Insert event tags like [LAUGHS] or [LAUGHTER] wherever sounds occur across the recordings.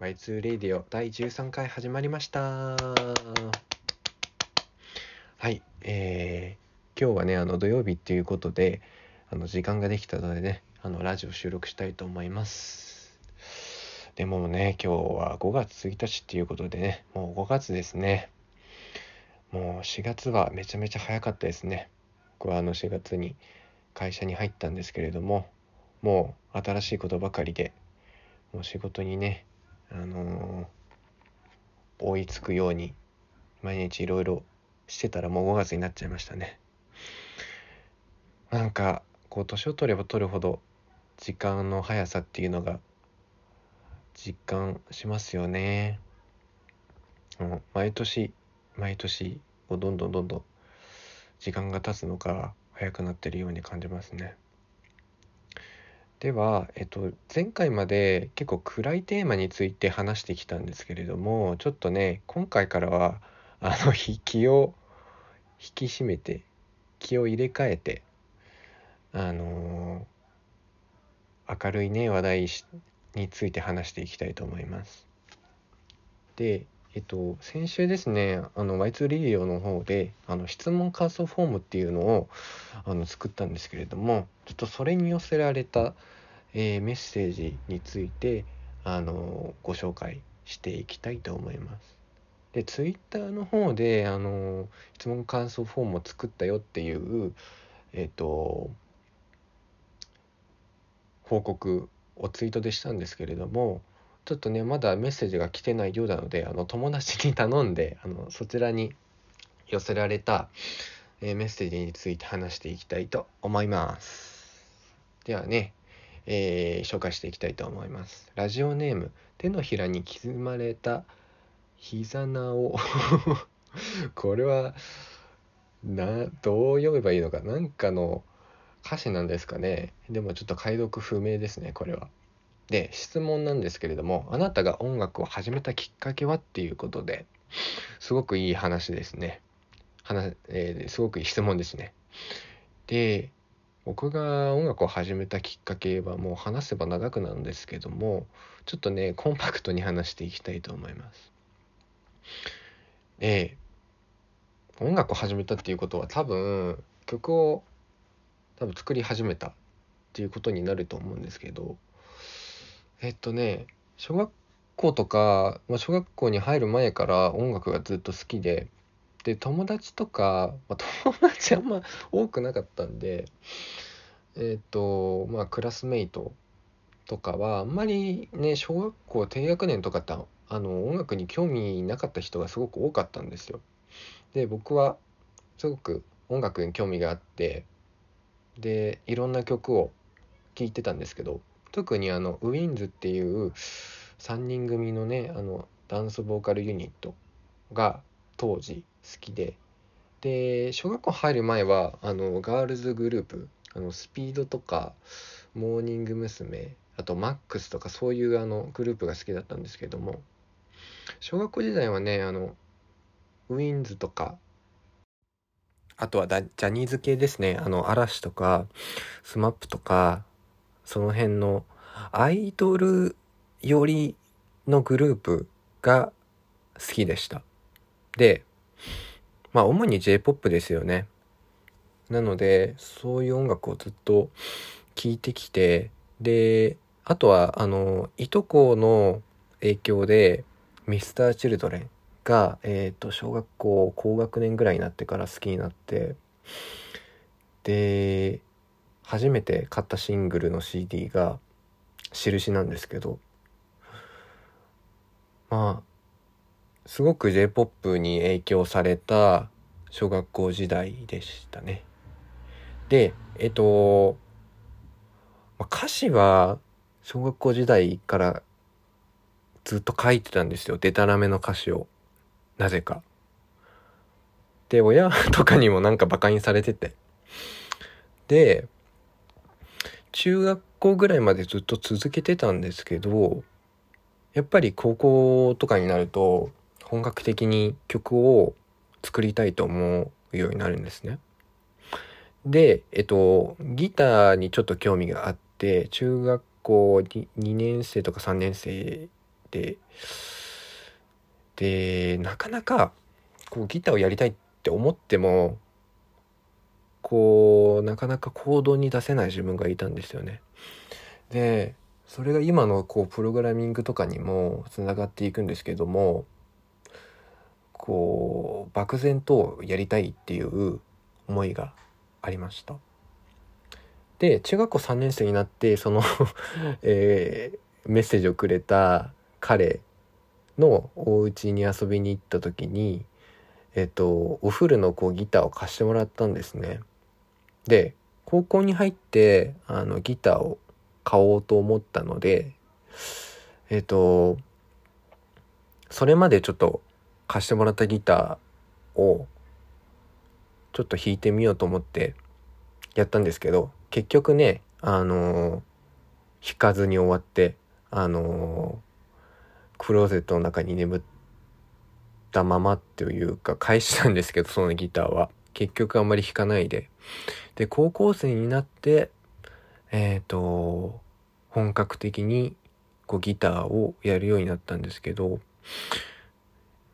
Y2 レディオ第13回始まりました。はいえー、今日はねあの土曜日っていうことであの時間ができたのでねあのラジオ収録したいと思います。でもね今日は5月1日っていうことでねもう5月ですね。もう4月はめちゃめちゃ早かったですね。僕はあの4月に会社に入ったんですけれどももう新しいことばかりでもう仕事にねあのー、追いつくように毎日いろいろしてたらもう5月になっちゃいましたね。なんかこう年を取れば取るほど時間の速さっていうのが実感しますよね、うん、毎年毎年どんどんどんどん時間が経つのが早くなってるように感じますね。では、えっと、前回まで結構暗いテーマについて話してきたんですけれどもちょっとね今回からはあの [LAUGHS] 気を引き締めて気を入れ替えてあのー、明るいね話題について話していきたいと思います。でえっと、先週ですね、あの、Y2 リディオの方で、あの、質問感想フォームっていうのを、あの、作ったんですけれども、ちょっとそれに寄せられた、えー、メッセージについて、あの、ご紹介していきたいと思います。で、ツイッターの方で、あの、質問感想フォームを作ったよっていう、えっと、報告をツイートでしたんですけれども、ちょっとねまだメッセージが来てないようなのであの友達に頼んであのそちらに寄せられた、えー、メッセージについて話していきたいと思います。ではね、えー、紹介していきたいと思います。ラジオネーム手のひらに刻まれた膝名をこれはなどう読めばいいのか。なんかの歌詞なんですかね。でもちょっと解読不明ですねこれは。で質問なんですけれどもあなたが音楽を始めたきっかけはっていうことですごくいい話ですね。話、えー、すごくいい質問ですね。で僕が音楽を始めたきっかけはもう話せば長くなるんですけどもちょっとねコンパクトに話していきたいと思います。え、音楽を始めたっていうことは多分曲を多分作り始めたっていうことになると思うんですけどえっとね小学校とか、まあ、小学校に入る前から音楽がずっと好きでで友達とか、まあ、友達あんま多くなかったんでえっとまあクラスメイトとかはあんまりね小学校低学年とかってあの音楽に興味なかった人がすごく多かったんですよ。で僕はすごく音楽に興味があってでいろんな曲を聴いてたんですけど特にあのウィンズっていう3人組のねあのダンスボーカルユニットが当時好きでで小学校入る前はあのガールズグループあのスピードとかモーニング娘。あとマックスとかそういうあのグループが好きだったんですけども小学校時代はねあのウィンズとかあとはジャニーズ系ですねあの嵐とか SMAP とかその辺のアイドル寄りのグループが好きでした。で、まあ主に J-POP ですよね。なので、そういう音楽をずっと聴いてきて、で、あとは、あの、いとこの影響で、ミスターチルドレンが、えっ、ー、と、小学校高学年ぐらいになってから好きになって、で、初めて買ったシングルの CD が「印」なんですけどまあすごく J-POP に影響された小学校時代でしたね。でえっとま歌詞は小学校時代からずっと書いてたんですよ。デタラメの歌詞を。なぜか。で、親とかにもなんか馬鹿にされてて。で、中学校ぐらいまでずっと続けてたんですけどやっぱり高校とかになると本格的に曲を作りたいと思うようになるんですね。で、えっと、ギターにちょっと興味があって中学校 2, 2年生とか3年生てでなかなかこうギターをやりたいって思ってもこうなかなか行動に出せない自分がいたんですよね。でそれが今のこうプログラミングとかにもつながっていくんですけどもこう漠然とやりたいっていう思いがありました。で中学校3年生になってその [LAUGHS] えー、メッセージをくれた彼のお家に遊びに行った時にえっ、とお風呂のこうギターを貸してもらったんですね。で高校に入ってあのギターを買おうと思ったのでえっ、とそれまでちょっと貸してもらったギターをちょっと弾いてみようと思ってやったんですけど結局ねあの弾かずに終わってあのクローゼットの中に眠ったままっていうか返したんですけどそのギターは。結局あんまり弾かないで。で高校生になってえっ、ー、と本格的にこうギターをやるようになったんですけど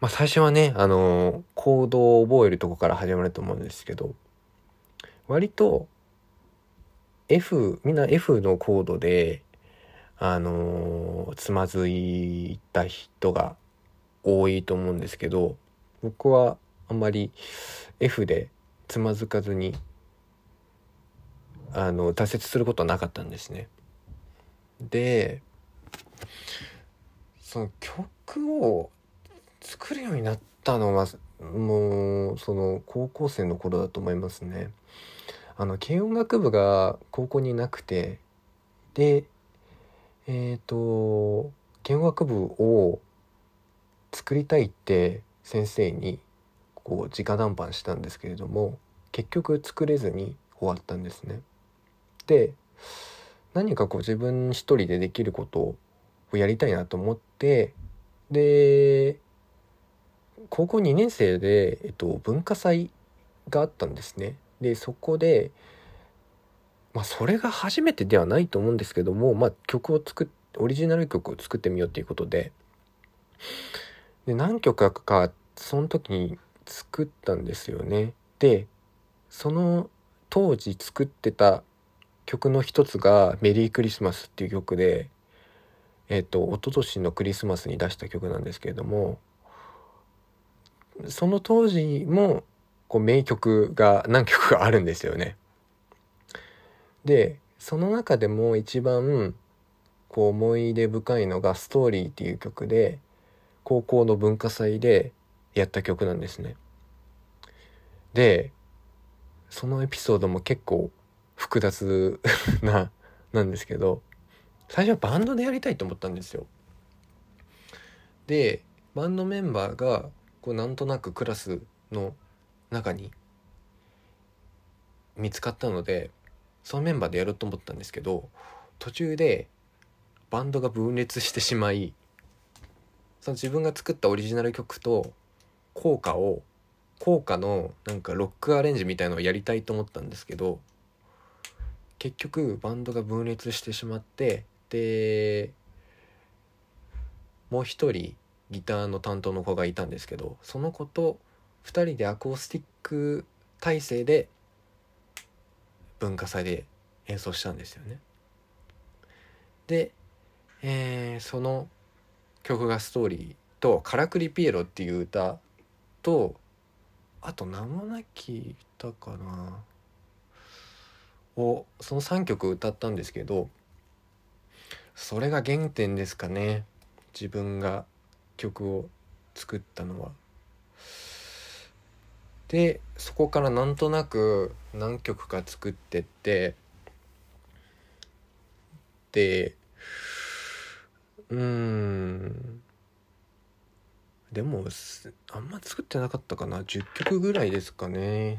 まあ、最初はね、あの、コードを覚えるとこから始まると思うんですけど、割と F、みんな F のコードで、あのつまずいた人が多いと思うんですけど、僕はあんまり F でつまずかずに、あの、挫折することはなかったんですね。で、その曲を作るようになったのはもうその高校生の頃だと思いますね。あの軽音楽部が高校になくてでえっ、ー、と軽音楽部を作りたいって先生にこう直談判したんですけれども結局作れずに終わったんですね。で何かこう自分一人でできることをやりたいなと思ってで高校2年生で、えっと、文化祭があったんですね。でそこでまあそれが初めてではないと思うんですけども、まあ、曲を作っオリジナル曲を作ってみようっていうことでで何曲かその時に作ったんですよね。でその当時作ってた曲の一つが「メリークリスマス」っていう曲でえっ、と一昨年のクリスマスに出した曲なんですけれどもその当時もこう名曲が何曲かあるんですよね。でその中でも一番こう思い出深いのが「ストーリー」っていう曲で高校の文化祭でやった曲なんですね。でそのエピソードも結構複雑 [LAUGHS] ななんですけど最初はバンドでやりたいと思ったんですよ。でバンドメンバーがこうなんとなくクラスの中に見つかったのでそのメンバーでやろうと思ったんですけど途中でバンドが分裂してしまいその自分が作ったオリジナル曲と効果を効果のなんかロックアレンジみたいのをやりたいと思ったんですけど結局バンドが分裂してしまってでもう一人ギターの担当の子がいたんですけどその子と2人でアコースティック体制で文化祭で演奏したんですよね。で、えー、その曲がストーリーと「からくりピエロ」っていう歌とあと名もなき歌かな。をその3曲歌ったんですけどそれが原点ですかね。自分が曲を作ったのは。でそこからなんとなく何曲か作ってってでうん。でもあんま作ってなかったかな？10曲ぐらいですかね。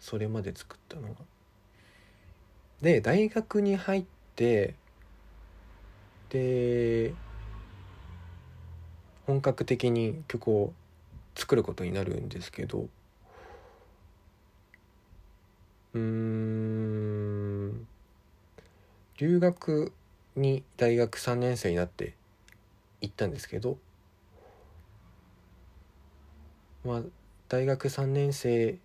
それまで作ったのは。で大学に入ってで本格的に曲を作ることになるんですけど。うん。留学に大学3年生になって行ったんですけど。まあ大学3年生